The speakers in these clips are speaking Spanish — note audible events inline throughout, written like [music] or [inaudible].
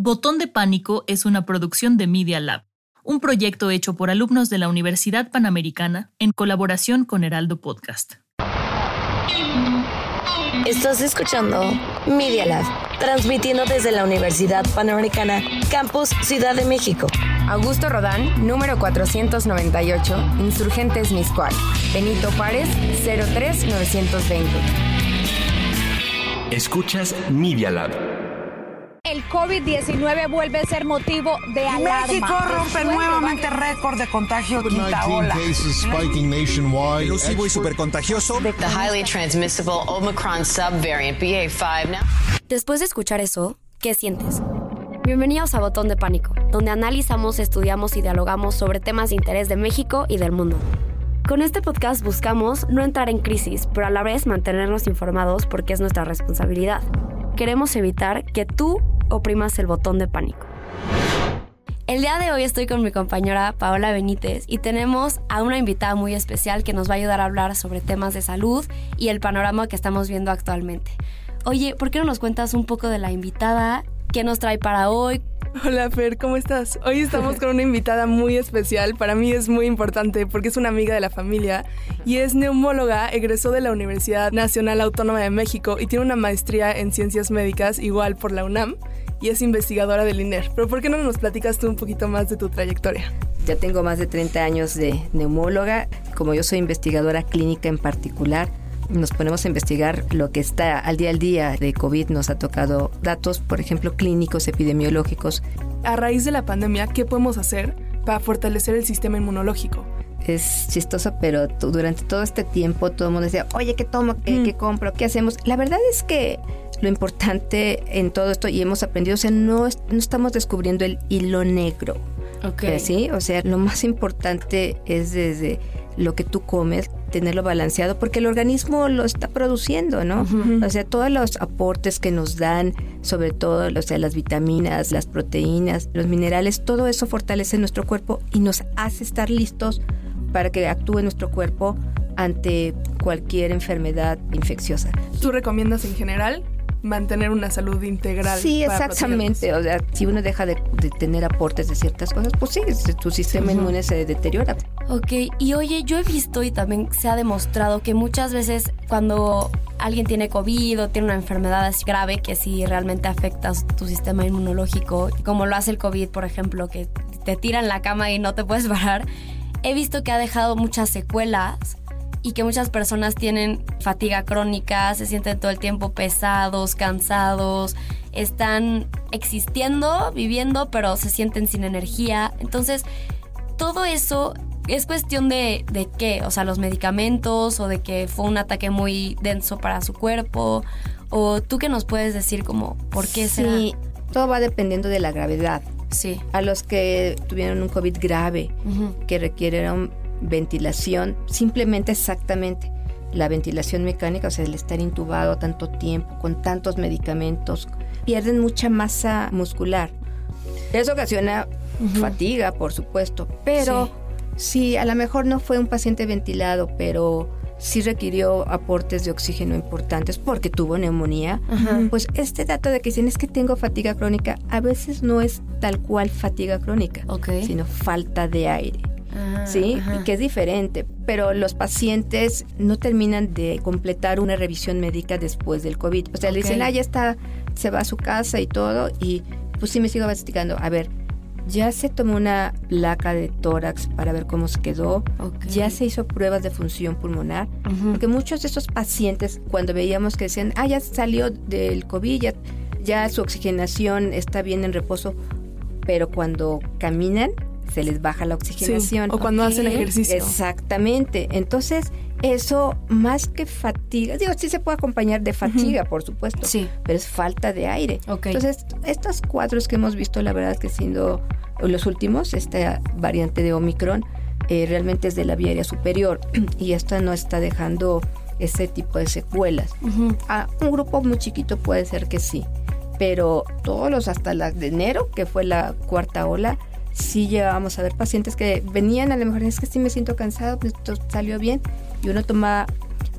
Botón de Pánico es una producción de Media Lab, un proyecto hecho por alumnos de la Universidad Panamericana en colaboración con Heraldo Podcast. Estás escuchando Media Lab, transmitiendo desde la Universidad Panamericana, Campus Ciudad de México. Augusto Rodán, número 498, Insurgentes Miscual. Benito Juárez, 03920. Escuchas Media Lab. El COVID-19 vuelve a ser motivo de alarma. México rompe nuevamente récord de contagio quinta ola. Elusivo y supercontagioso. The highly transmissible Omicron subvariant BA5 now. Después de escuchar eso, ¿qué sientes? Bienvenidos a Botón de Pánico, donde analizamos, estudiamos y dialogamos sobre temas de interés de México y del mundo. Con este podcast buscamos no entrar en crisis, pero a la vez mantenernos informados porque es nuestra responsabilidad. Queremos evitar que tú oprimas el botón de pánico. El día de hoy estoy con mi compañera Paola Benítez y tenemos a una invitada muy especial que nos va a ayudar a hablar sobre temas de salud y el panorama que estamos viendo actualmente. Oye, ¿por qué no nos cuentas un poco de la invitada? ¿Qué nos trae para hoy? Hola Fer, ¿cómo estás? Hoy estamos con una invitada muy especial, para mí es muy importante porque es una amiga de la familia y es neumóloga, egresó de la Universidad Nacional Autónoma de México y tiene una maestría en ciencias médicas igual por la UNAM y es investigadora del INER. Pero ¿por qué no nos platicas tú un poquito más de tu trayectoria? Ya tengo más de 30 años de neumóloga, como yo soy investigadora clínica en particular, nos ponemos a investigar lo que está al día al día de COVID. Nos ha tocado datos, por ejemplo, clínicos, epidemiológicos. A raíz de la pandemia, ¿qué podemos hacer para fortalecer el sistema inmunológico? Es chistoso, pero durante todo este tiempo todo el mundo decía, oye, ¿qué tomo? ¿Qué, mm. ¿qué compro? ¿Qué hacemos? La verdad es que lo importante en todo esto, y hemos aprendido, o sea, no, no estamos descubriendo el hilo negro. Okay. ¿Sí? O sea, lo más importante es desde lo que tú comes, tenerlo balanceado, porque el organismo lo está produciendo, ¿no? O sea, todos los aportes que nos dan, sobre todo o sea, las vitaminas, las proteínas, los minerales, todo eso fortalece nuestro cuerpo y nos hace estar listos para que actúe nuestro cuerpo ante cualquier enfermedad infecciosa. ¿Tú recomiendas en general mantener una salud integral. Sí, exactamente. O sea, si uno deja de, tener aportes de ciertas cosas, pues sí, tu sistema inmune se deteriora. Ok, y oye, yo he visto y también se ha demostrado que muchas veces cuando alguien tiene COVID o tiene una enfermedad grave que sí realmente afecta tu sistema inmunológico, como lo hace el COVID, por ejemplo, que te tira en la cama y no te puedes [laughs] parar, he visto que ha dejado muchas secuelas y que muchas personas tienen fatiga crónica, se sienten todo el tiempo pesados, cansados, están existiendo, viviendo, pero se sienten sin energía. Entonces, todo eso es cuestión de, de qué, o sea, los medicamentos o de que fue un ataque muy denso para su cuerpo. ¿O tú qué nos puedes decir como por qué será? Sí, todo va dependiendo de la gravedad. Sí. A los que tuvieron un COVID grave, que requirieron ventilación, simplemente exactamente la ventilación mecánica, o sea, el estar intubado tanto tiempo, con tantos medicamentos, pierden mucha masa muscular. Eso ocasiona fatiga, por supuesto, pero si a lo mejor no fue un paciente ventilado, pero sí requirió aportes de oxígeno importantes porque tuvo neumonía, pues este dato de que dicen es que tengo fatiga crónica, a veces no es tal cual fatiga crónica, sino falta de aire. Ah, ¿sí? Y que es diferente, pero los pacientes no terminan de completar una revisión médica después del COVID. O sea, le dicen, ah, ya está, se va a su casa y todo, y pues sí me sigo investigando. A ver, ya se tomó una placa de tórax para ver cómo se quedó, ya se hizo pruebas de función pulmonar, porque muchos de esos pacientes, cuando veíamos que decían, ah, ya salió del COVID, ya, ya su oxigenación está bien en reposo, pero cuando caminan, se les baja la oxigenación. o cuando hacen ejercicio. Exactamente. Entonces, eso más que fatiga, digo, sí se puede acompañar de fatiga, por supuesto, sí. pero es falta de aire. Entonces, estos cuadros que hemos visto, la verdad es que siendo los últimos, esta variante de Omicron, eh, realmente es de la vía aérea superior [clears throat] y esta no está dejando ese tipo de secuelas. A un grupo muy chiquito puede ser que sí, pero todos los hasta la de enero, que fue la cuarta ola, sí llegábamos a ver pacientes que venían, a lo mejor es que sí me siento cansado, pues salió bien, y uno toma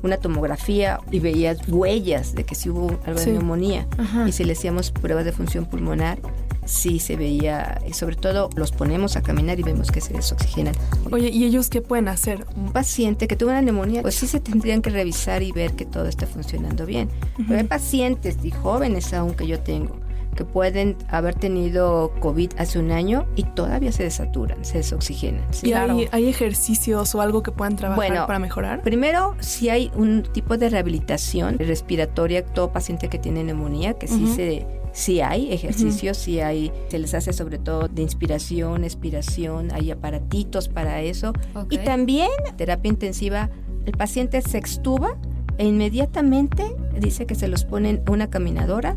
una tomografía y veía huellas de que sí hubo algo de neumonía. Y si le hacíamos pruebas de función pulmonar, sí se veía, y sobre todo los ponemos a caminar y vemos que se desoxigenan. Oye, ¿y ellos qué pueden hacer? Un paciente que tuvo una neumonía, pues sí se tendrían que revisar y ver que todo está funcionando bien. Pero hay pacientes y jóvenes aún que yo tengo que pueden haber tenido COVID hace un año y todavía se desaturan, se desoxigenan. ¿Y hay, ejercicios o algo que puedan trabajar para mejorar? Primero, si hay un tipo de rehabilitación respiratoria, todo paciente que tiene neumonía, que sí se sí hay ejercicios, sí hay, se les hace sobre todo de inspiración, expiración, hay aparatitos para eso. Y también terapia intensiva, el paciente se extuba e inmediatamente dice que se los ponen una caminadora,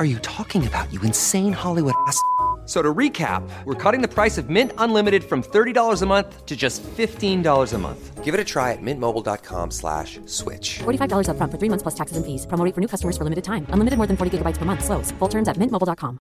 are you talking about, you insane Hollywood ass? So to recap, we're cutting the price of Mint Unlimited from $30 a month to just $15 a month. Give it a try at mintmobile.com slash switch. $45 up front for three months plus taxes and fees. Promo for new customers for limited time. Unlimited more than 40 gigabytes per month. Slows. Full terms at mintmobile.com.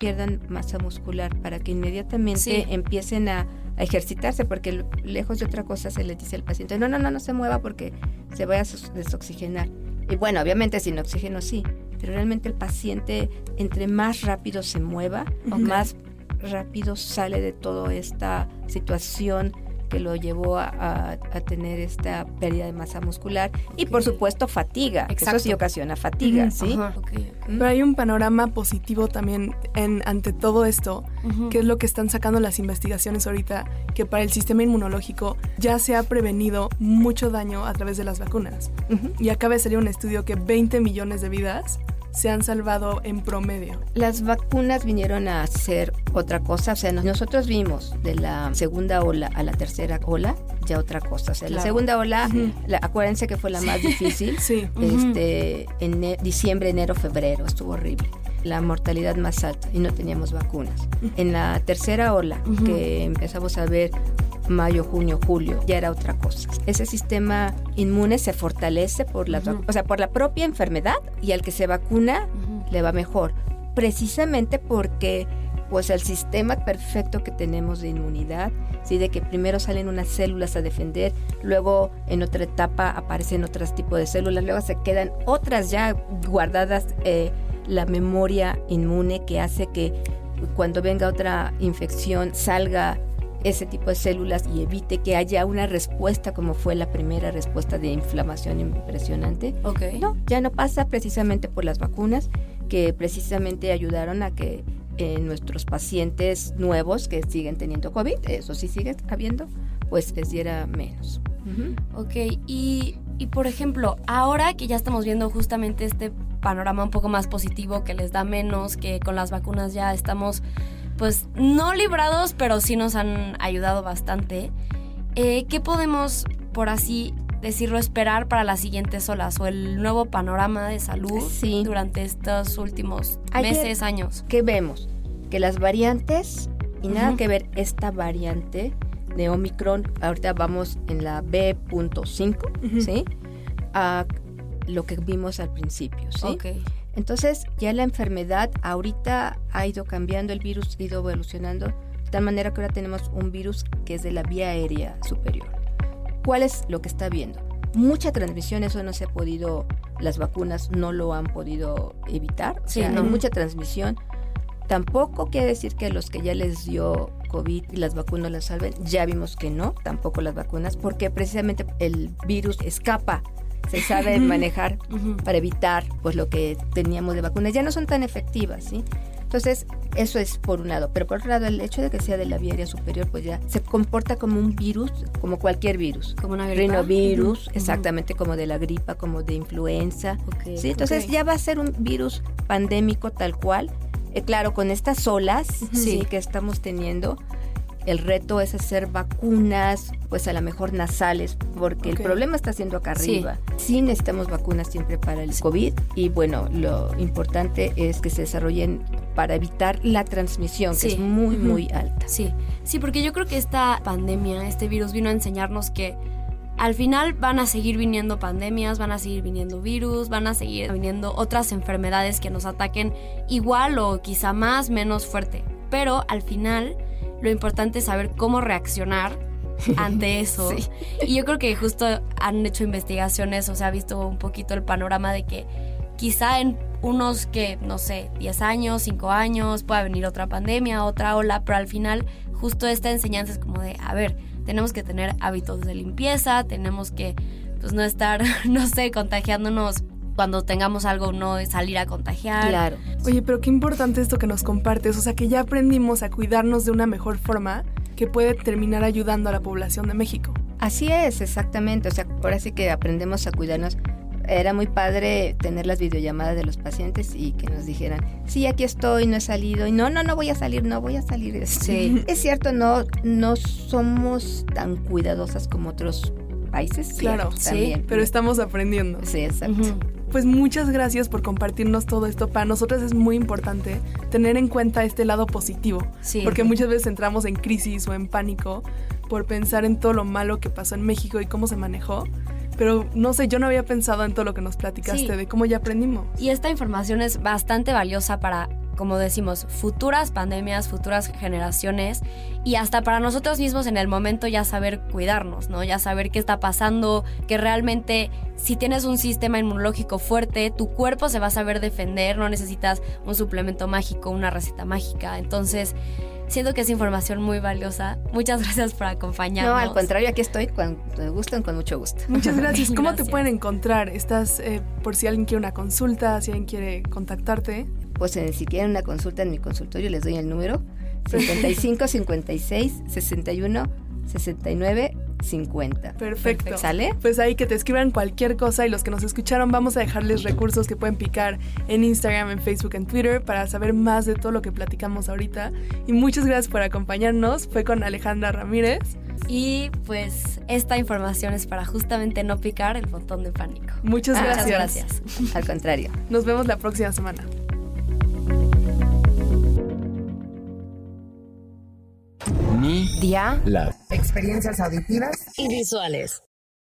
Pierdan masa muscular para que inmediatamente sí. empiecen a, a, ejercitarse porque lejos de otra cosa se les dice al paciente, no, no, no, no se mueva porque se va a desoxigenar. Y bueno, obviamente sin oxígeno sí, pero realmente el paciente entre más rápido se mueva, okay. más rápido sale de toda esta situación que lo llevó a, a, a, tener esta pérdida de masa muscular y por supuesto fatiga, Exacto. eso sí ocasiona fatiga, uh -huh. ¿sí? Okay. Pero hay un panorama positivo también en, ante todo esto, uh -huh. que es lo que están sacando las investigaciones ahorita, que para el sistema inmunológico ya se ha prevenido mucho daño a través de las vacunas. Y acaba de salir un estudio que 20 millones de vidas se han salvado en promedio. Las vacunas vinieron a hacer otra cosa, o sea, nosotros vimos de la segunda ola a la tercera ola ya otra cosa, o sea, claro. la segunda ola, uh -huh. la, acuérdense que fue la más difícil, [laughs] sí. este, en diciembre, enero, febrero, estuvo horrible la mortalidad más alta y no teníamos vacunas. Uh -huh. En la tercera ola, uh -huh. que empezamos a ver mayo, junio, julio, ya era otra cosa. Ese sistema inmune se fortalece por la, uh -huh. o sea, por la propia enfermedad y al que se vacuna uh -huh. le va mejor, precisamente porque pues el sistema perfecto que tenemos de inmunidad, ¿sí? de que primero salen unas células a defender, luego en otra etapa aparecen otros tipos de células, luego se quedan otras ya guardadas, eh, la memoria inmune que hace que cuando venga otra infección salga ese tipo de células y evite que haya una respuesta como fue la primera respuesta de inflamación impresionante. Okay. No, ya no pasa precisamente por las vacunas que precisamente ayudaron a que eh, nuestros pacientes nuevos que siguen teniendo COVID, eso sí sigue habiendo, pues les diera menos. Uh -huh. Ok, y, y por ejemplo, ahora que ya estamos viendo justamente este panorama un poco más positivo, que les da menos, que con las vacunas ya estamos pues no librados, pero sí nos han ayudado bastante. Eh, ¿Qué podemos, por así decirlo, esperar para las siguientes olas o el nuevo panorama de salud durante estos últimos meses, años? ¿Qué vemos? Que las variantes, y nada que ver esta variante de Omicron, ahorita vamos en la B.5, ¿sí? A lo que vimos al principio, ¿sí? Entonces ya la enfermedad ahorita ha ido cambiando, el virus ha ido evolucionando, de tal manera que ahora tenemos un virus que es de la vía aérea superior. ¿Cuál es lo que está viendo? Mucha transmisión, eso no se ha podido, las vacunas no lo han podido evitar, sí, hay mucha transmisión. Tampoco quiere decir que los que ya les dio COVID y las vacunas las salven, ya vimos que no, tampoco las vacunas, porque precisamente el virus escapa se sabe manejar para evitar pues lo que teníamos de vacunas. Ya no son tan efectivas sí entonces eso es por un lado. Pero por otro lado el hecho de que sea de la vía aérea superior pues ya se comporta como un virus como cualquier virus. Como una gripa. Rinovirus exactamente como de la gripa como de influenza sí entonces ya va a ser un virus pandémico tal cual. Eh, claro con estas olas sí. que estamos teniendo el reto es hacer vacunas, pues a lo mejor nasales, porque el problema está siendo acá arriba. Sí. necesitamos vacunas siempre para el COVID y bueno, lo importante es que se desarrollen para evitar la transmisión, que es muy, muy alta. Sí, sí, porque yo creo que esta pandemia, este virus vino a enseñarnos que al final van a seguir viniendo pandemias, van a seguir viniendo virus, van a seguir viniendo otras enfermedades que nos ataquen igual o quizá más, menos fuerte. Pero al final lo importante es saber cómo reaccionar [laughs] ante eso. Y yo creo que justo han hecho investigaciones, o sea, ha visto un poquito el panorama de que quizá en unos que, no sé, 10 años, 5 años, pueda venir otra pandemia, otra ola, pero al final justo esta enseñanza es como de, a ver, tenemos que tener hábitos de limpieza, tenemos que, pues no estar, [laughs] no sé, contagiándonos cuando tengamos algo no es salir a contagiar. Claro. Oye, pero qué importante esto que nos compartes, o sea, que ya aprendimos a cuidarnos de una mejor forma que puede terminar ayudando a la población de México. Así es, exactamente, o sea, ahora sí que aprendemos a cuidarnos. Era muy padre tener las videollamadas de los pacientes y que nos dijeran, sí, aquí estoy, no he salido, y no, no, no voy a salir, no voy a salir. Sí. [laughs] es cierto, no, no somos tan cuidadosas como otros países. Claro, sí, pero estamos aprendiendo. Sí, exacto pues muchas gracias por compartirnos todo esto. Para nosotras es muy importante tener en cuenta este lado positivo. Sí. Porque muchas veces entramos en crisis o en pánico por pensar en todo lo malo que pasó en México y cómo se manejó. Pero no sé, yo no había pensado en todo lo que nos platicaste, de cómo ya aprendimos. Y esta información es bastante valiosa para como decimos, futuras pandemias, futuras generaciones y hasta para nosotros mismos en el momento ya saber cuidarnos, ¿no? Ya saber qué está pasando, que realmente si tienes un sistema inmunológico fuerte, tu cuerpo se va a saber defender, no necesitas un suplemento mágico, una receta mágica. Entonces, siento que es información muy valiosa. Muchas [laughs] gracias por acompañarnos. No, al contrario, aquí estoy cuando me gustan, con mucho gusto. [laughs] Muchas gracias. ¿Cómo te pueden encontrar? ¿Estás eh, por si alguien quiere una consulta, si alguien quiere contactarte? Pues si quieren una consulta en mi consultorio les doy el número 55 56 61 69 50. Perfecto. ¿Sale? Pues ahí que te escriban cualquier cosa y los que nos escucharon vamos a dejarles recursos que pueden picar en Instagram, en Facebook, en Twitter para saber más de todo lo que platicamos ahorita. Y muchas gracias por acompañarnos. Fue con Alejandra Ramírez. Y pues esta información es para justamente no picar el botón de pánico. Muchas gracias. Muchas gracias. Al contrario. Nos vemos la próxima semana. Dia. Experiencias auditivas y visuales.